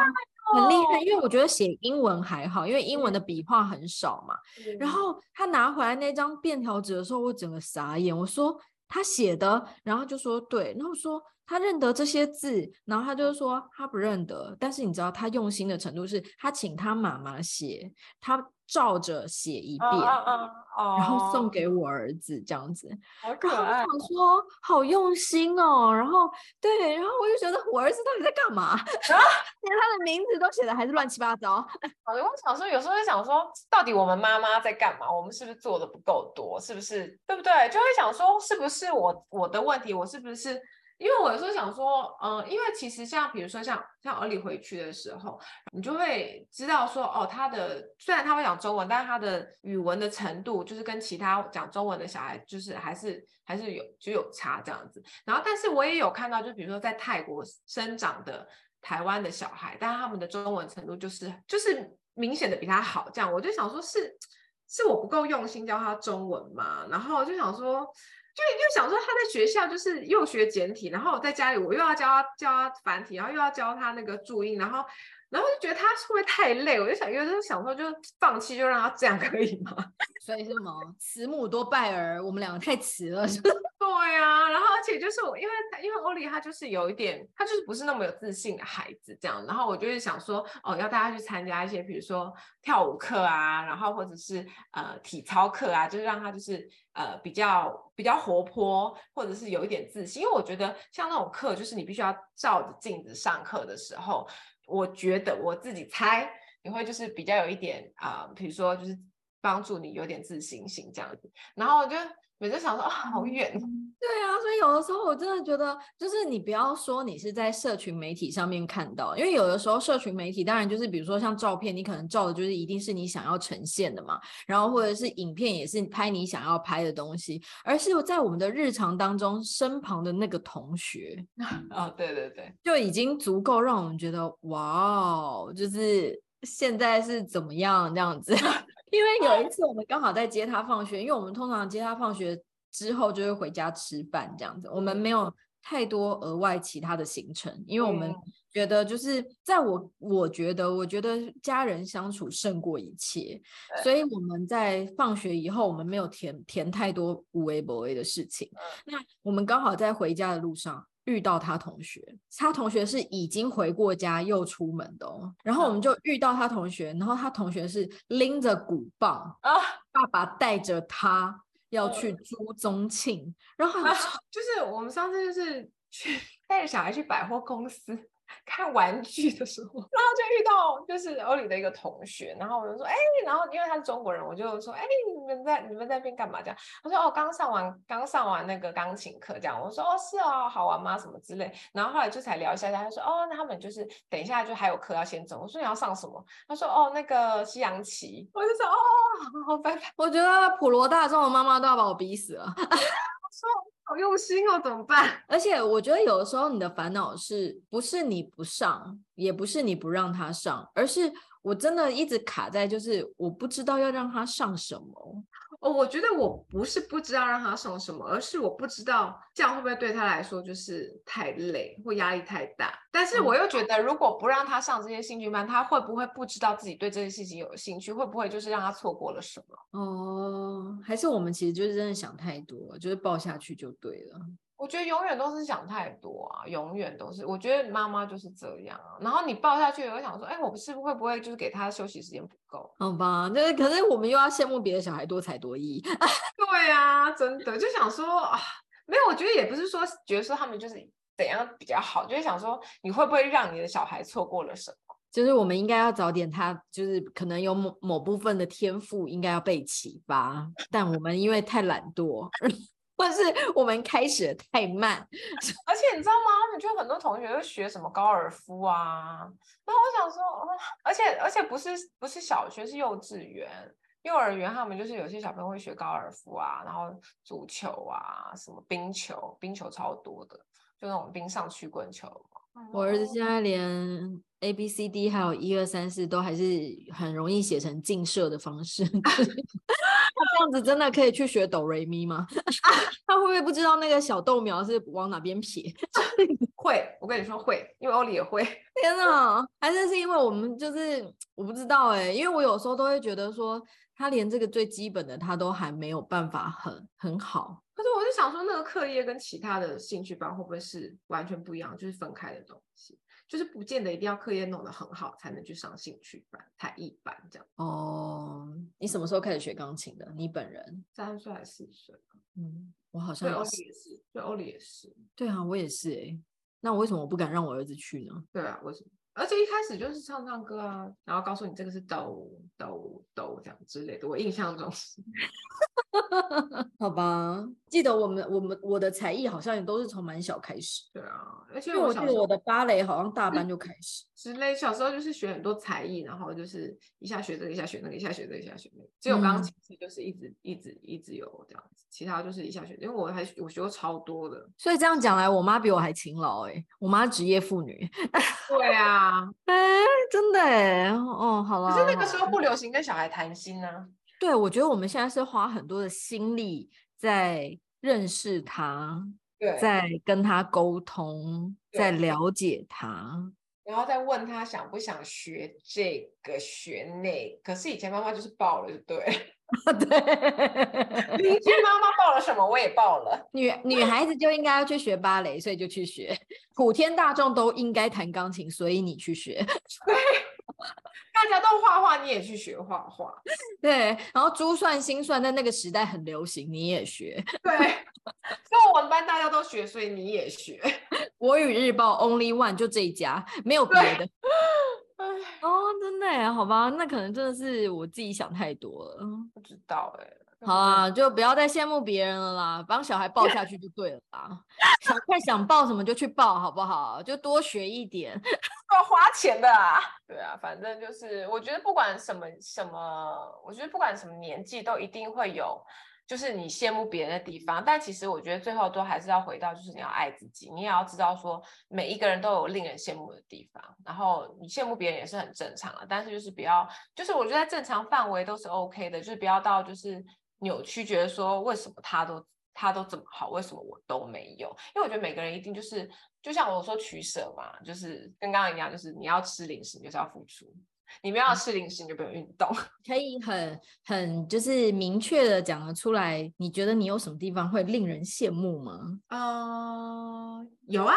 很厉害。因为我觉得写英文还好，因为英文的笔画很少嘛。然后他拿回来那张便条纸的时候，我整个傻眼。我说他写的，然后就说对，然后说。他认得这些字，然后他就说他不认得，但是你知道他用心的程度是，他请他妈妈写，他照着写一遍，然后送给我儿子这样子。好可爱！我想说好用心哦，然后对，然后我就觉得我儿子到底在干嘛？连他的名字都写的还是乱七八糟。我想说，有时候会想说，到底我们妈妈在干嘛？我们是不是做的不够多？是不是？对不对？就会想说，是不是我我的问题？我是不是？因为我有时候想说，嗯、因为其实像比如说像像儿里回去的时候，你就会知道说，哦，他的虽然他会讲中文，但是他的语文的程度就是跟其他讲中文的小孩就是还是还是有就有差这样子。然后，但是我也有看到，就比如说在泰国生长的台湾的小孩，但他们的中文程度就是就是明显的比他好。这样，我就想说是是我不够用心教他中文嘛？然后就想说。就又想说他在学校就是又学简体，然后我在家里我又要教他教他繁体，然后又要教他那个注音，然后然后就觉得他会不会太累？我就想，有时候想说就放弃，就让他这样可以吗？所以是什么？慈母多败儿，我们两个太慈了，是 对啊，然后而且就是我，因为因为欧丽她就是有一点，她就是不是那么有自信的孩子这样，然后我就是想说，哦，要大家去参加一些，比如说跳舞课啊，然后或者是呃体操课啊，就是让他就是呃比较比较活泼，或者是有一点自信，因为我觉得像那种课，就是你必须要照着镜子上课的时候，我觉得我自己猜你会就是比较有一点啊、比如说就是帮助你有点自信心这样子，然后我就。每次想说啊，好远。对啊，所以有的时候我真的觉得，就是你不要说你是在社群媒体上面看到，因为有的时候社群媒体当然就是比如说像照片，你可能照的就是一定是你想要呈现的嘛，然后或者是影片也是拍你想要拍的东西，而是在我们的日常当中身旁的那个同学啊，对对对，就已经足够让我们觉得哇哦，就是现在是怎么样这样子。因为有一次我们刚好在接他放学，因为我们通常接他放学之后就会回家吃饭这样子，我们没有太多额外其他的行程，因为我们觉得就是在我我觉得我觉得家人相处胜过一切，所以我们在放学以后我们没有填填太多无微不微的事情。那我们刚好在回家的路上。遇到他同学，他同学是已经回过家又出门的哦。然后我们就遇到他同学，然后他同学是拎着鼓棒啊，爸爸带着他要去朱宗庆，然后、啊、就是我们上次就是去 带着小孩去百货公司。看玩具的时候，然后就遇到就是欧里的一个同学，然后我就说，哎，然后因为他是中国人，我就说，哎，你们在你们在那边干嘛？这样，他说，哦，刚上完刚上完那个钢琴课，这样。我说，哦，是啊，好玩吗？什么之类。然后后来就才聊一下，他说，哦，那他们就是等一下就还有课要先走。我说你要上什么？他说，哦，那个西洋棋。我就说，哦，好好拜拜。我觉得普罗大众的妈妈都要把我逼死了。说。好用心哦，怎么办？而且我觉得有的时候你的烦恼是不是你不上，也不是你不让他上，而是我真的一直卡在就是我不知道要让他上什么。哦，我觉得我不是不知道让他送什么，而是我不知道这样会不会对他来说就是太累或压力太大。但是我又觉得，如果不让他上这些兴趣班，他会不会不知道自己对这些事情有兴趣？会不会就是让他错过了什么？哦，还是我们其实就是真的想太多，就是抱下去就对了。我觉得永远都是想太多啊，永远都是。我觉得妈妈就是这样啊。然后你抱下去，我想说，哎，我是不是会不会就是给他休息时间不够？好吧，就是可是我们又要羡慕别的小孩多才多艺。对啊，真的就想说啊，没有，我觉得也不是说觉得说他们就是怎样比较好，就是想说你会不会让你的小孩错过了什么？就是我们应该要早点，他就是可能有某某部分的天赋应该要被启发，但我们因为太懒惰。或是我们开始的太慢，而且你知道吗？我们就很多同学都学什么高尔夫啊，然后我想说，而且而且不是不是小学，是幼稚园、幼儿园，他们就是有些小朋友会学高尔夫啊，然后足球啊，什么冰球，冰球超多的，就那种冰上曲棍球。我儿子现在连 A B C D 还有一二三四都还是很容易写成近射的方式。这样子真的可以去学哆瑞咪吗？他会不会不知道那个小豆苗是往哪边撇？会，我跟你说会，因为欧里也会。天哪，还是是因为我们就是我不知道哎、欸，因为我有时候都会觉得说他连这个最基本的他都还没有办法很很好。可是我就想说，那个课业跟其他的兴趣班会不会是完全不一样，就是分开的东西？就是不见得一定要课业弄得很好才能去上兴趣班、才艺班这样。哦，你什么时候开始学钢琴的？你本人三岁还是四岁？嗯，我好像对欧里也是，对，欧里也是。对啊，我也是哎、欸。那我为什么我不敢让我儿子去呢？对啊，为什么？而且一开始就是唱唱歌啊，然后告诉你这个是抖抖抖这样之类的。我印象中是。好吧，记得我们我们我的才艺好像也都是从蛮小开始。对啊，而且我记得我的芭蕾好像大班就开 始。之类，小时候就是学很多才艺，然后就是一下学这个，一下学那个，一下学这个，一下学那个。只有钢琴是就是一直一直一直有这样子，其他就是一下学。因为我还我学过超多的，所以这样讲来，我妈比我还勤劳哎、欸，我妈职业妇女。对啊，哎、欸，真的哎、欸，哦，好了。可是那个时候不流行跟小孩谈心呢、啊。对，我觉得我们现在是花很多的心力在认识他，对，在跟他沟通，在了解他，然后再问他想不想学这个学那个。可是以前妈妈就是报了，就对，对，邻居妈妈报了什么，我也报了。女女孩子就应该要去学芭蕾，所以就去学。普天大众都应该弹钢琴，所以你去学。对。大家都画画，你也去学画画。对，然后珠算心算在那个时代很流行，你也学。对，所以我们班大家都学，所以你也学。国语日报 Only One 就这一家，没有别的。哦，真的？好吧，那可能真的是我自己想太多了。不知道哎。好啊，就不要再羡慕别人了啦，帮小孩抱下去就对了啦。想看想抱什么就去抱，好不好？就多学一点，要花钱的啊。对啊，反正就是，我觉得不管什么什么，我觉得不管什么年纪，都一定会有，就是你羡慕别人的地方。但其实我觉得最后都还是要回到，就是你要爱自己，你也要知道说，每一个人都有令人羡慕的地方。然后你羡慕别人也是很正常的，但是就是不要，就是我觉得正常范围都是 OK 的，就是不要到就是。扭曲，觉得说为什么他都他都这么好，为什么我都没有？因为我觉得每个人一定就是，就像我说取舍嘛，就是跟刚刚一样，就是你要吃零食，你就是要付出；你不要吃零食，你就不用运动。可以很很就是明确的讲得出来，你觉得你有什么地方会令人羡慕吗？呃，有啊，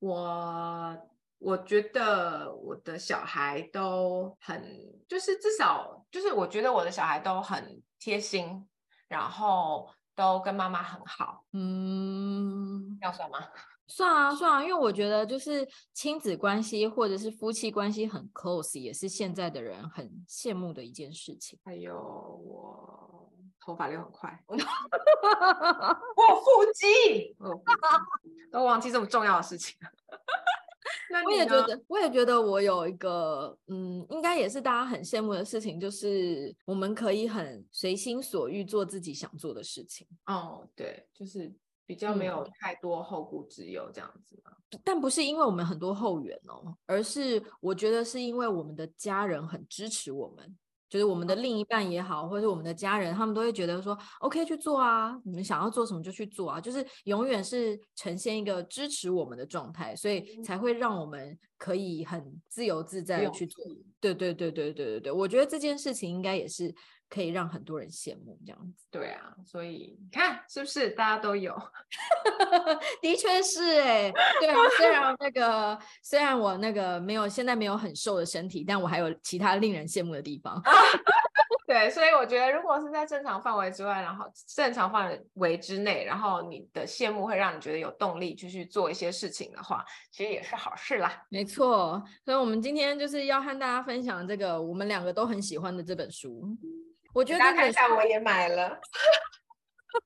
我我觉得我的小孩都很，就是至少就是我觉得我的小孩都很贴心。然后都跟妈妈很好，嗯，要算吗？算啊算啊，因为我觉得就是亲子关系或者是夫妻关系很 close，也是现在的人很羡慕的一件事情。还有我头发留很快，我腹肌，都忘记这么重要的事情了。我也觉得，我也觉得我有一个，嗯，应该也是大家很羡慕的事情，就是我们可以很随心所欲做自己想做的事情。哦，对，就是比较没有太多后顾之忧这样子但不是因为我们很多后援哦，而是我觉得是因为我们的家人很支持我们。就是我们的另一半也好，或者是我们的家人，他们都会觉得说，OK 去做啊，你们想要做什么就去做啊，就是永远是呈现一个支持我们的状态，所以才会让我们可以很自由自在的去做。对对对对对对对，我觉得这件事情应该也是。可以让很多人羡慕这样子，对啊，所以你看是不是大家都有？的确是哎、欸，对啊，虽然那个虽然我那个没有现在没有很瘦的身体，但我还有其他令人羡慕的地方。对，所以我觉得如果是在正常范围之外，然后正常范围之内，然后你的羡慕会让你觉得有动力继续做一些事情的话，其实也是好事啦。没错，所以我们今天就是要和大家分享这个我们两个都很喜欢的这本书。我觉得大家看一下，我也买了。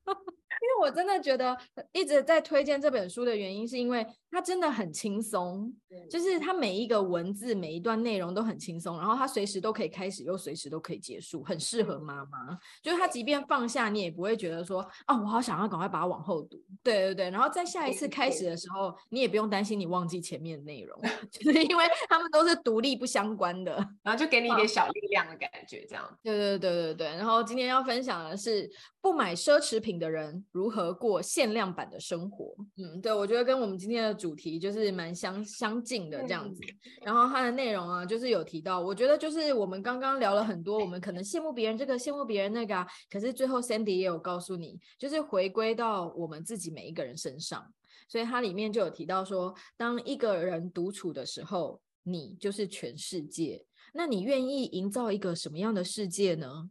因为我真的觉得一直在推荐这本书的原因，是因为它真的很轻松，就是它每一个文字、每一段内容都很轻松，然后它随时都可以开始，又随时都可以结束，很适合妈妈。就是它即便放下，你也不会觉得说啊，我好想要赶快把它往后读。对对对，然后在下一次开始的时候，你也不用担心你忘记前面的内容，就是因为他们都是独立不相关的，然后就给你一点小力量的感觉，这样。对对对对对，然后今天要分享的是不买奢侈品的人。如何过限量版的生活？嗯，对，我觉得跟我们今天的主题就是蛮相相近的这样子。然后它的内容啊，就是有提到，我觉得就是我们刚刚聊了很多，我们可能羡慕别人这个，羡慕别人那个啊。可是最后 Sandy 也有告诉你，就是回归到我们自己每一个人身上。所以它里面就有提到说，当一个人独处的时候，你就是全世界。那你愿意营造一个什么样的世界呢？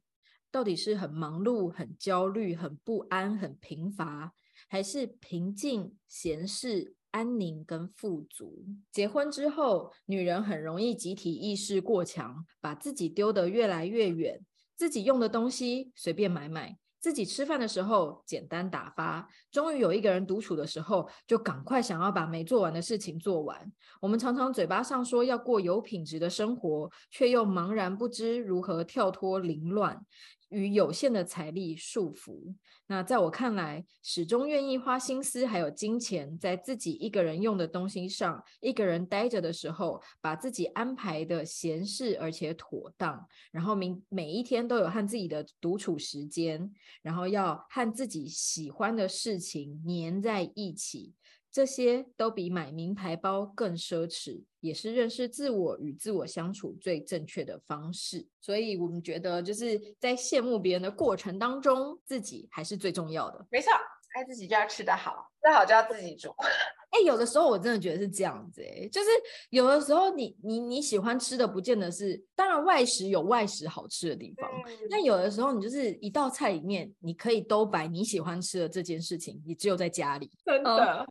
到底是很忙碌、很焦虑、很不安、很贫乏，还是平静、闲适、安宁跟富足？结婚之后，女人很容易集体意识过强，把自己丢得越来越远，自己用的东西随便买买，自己吃饭的时候简单打发。终于有一个人独处的时候，就赶快想要把没做完的事情做完。我们常常嘴巴上说要过有品质的生活，却又茫然不知如何跳脱凌乱。与有限的财力束缚。那在我看来，始终愿意花心思还有金钱在自己一个人用的东西上，一个人待着的时候，把自己安排的闲适而且妥当，然后每每一天都有和自己的独处时间，然后要和自己喜欢的事情黏在一起。这些都比买名牌包更奢侈，也是认识自我与自我相处最正确的方式。所以我们觉得，就是在羡慕别人的过程当中，自己还是最重要的。没错，爱自己就要吃得好，吃好就要自己煮。哎，有的时候我真的觉得是这样子，哎，就是有的时候你你你喜欢吃的，不见得是，当然外食有外食好吃的地方，但、嗯、有的时候你就是一道菜里面，你可以都摆你喜欢吃的这件事情，你只有在家里。真的，呃、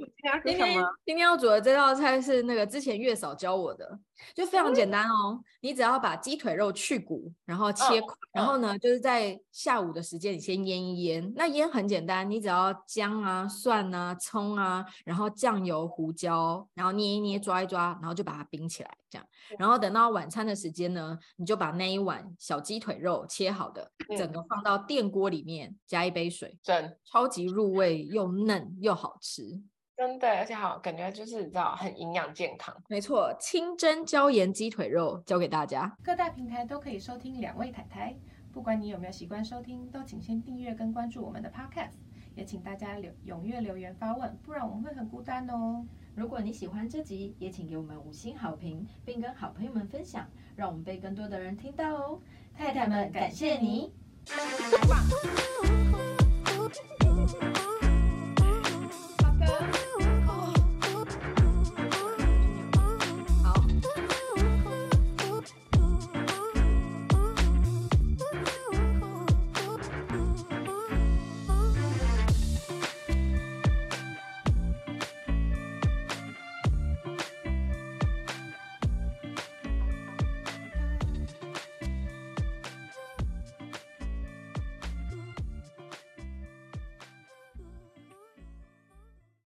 今天今天要煮的这道菜是那个之前月嫂教我的。就非常简单哦，你只要把鸡腿肉去骨，然后切块，然后呢，就是在下午的时间你先腌一腌。那腌很简单，你只要姜啊、蒜啊、葱啊，然后酱油、胡椒，然后捏一捏、抓一抓，然后就把它冰起来，这样。然后等到晚餐的时间呢，你就把那一碗小鸡腿肉切好的，整个放到电锅里面，加一杯水，真超级入味，又嫩又好吃。真的，而且好，感觉就是你知道很营养健康。没错，清蒸椒盐鸡腿肉教给大家。各大平台都可以收听两位太太，不管你有没有习惯收听，都请先订阅跟关注我们的 Podcast。也请大家留踊跃留言发问，不然我们会很孤单哦。如果你喜欢这集，也请给我们五星好评，并跟好朋友们分享，让我们被更多的人听到哦。太太们，感谢你。